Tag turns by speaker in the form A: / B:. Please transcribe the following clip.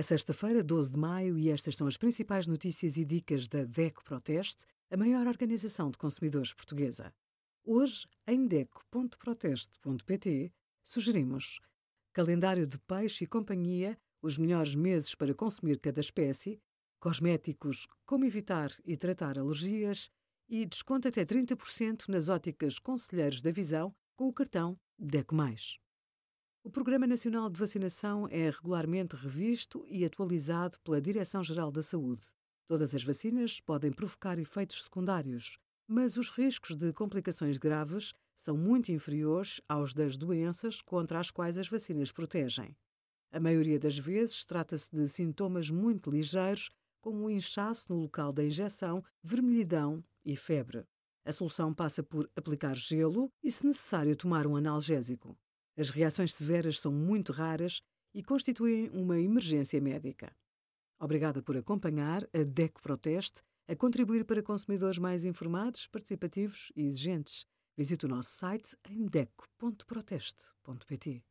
A: É sexta-feira, 12 de maio, e estas são as principais notícias e dicas da DECO Proteste, a maior organização de consumidores portuguesa. Hoje, em DECO.proteste.pt, sugerimos calendário de peixe e companhia, os melhores meses para consumir cada espécie, cosméticos, como evitar e tratar alergias e desconto até 30% nas óticas Conselheiros da Visão com o cartão DECO+. O Programa Nacional de Vacinação é regularmente revisto e atualizado pela Direção-Geral da Saúde. Todas as vacinas podem provocar efeitos secundários, mas os riscos de complicações graves são muito inferiores aos das doenças contra as quais as vacinas protegem. A maioria das vezes trata-se de sintomas muito ligeiros, como um inchaço no local da injeção, vermelhidão e febre. A solução passa por aplicar gelo e, se necessário, tomar um analgésico. As reações severas são muito raras e constituem uma emergência médica. Obrigada por acompanhar a DECO Proteste a contribuir para consumidores mais informados, participativos e exigentes. Visite o nosso site em deco.proteste.pt.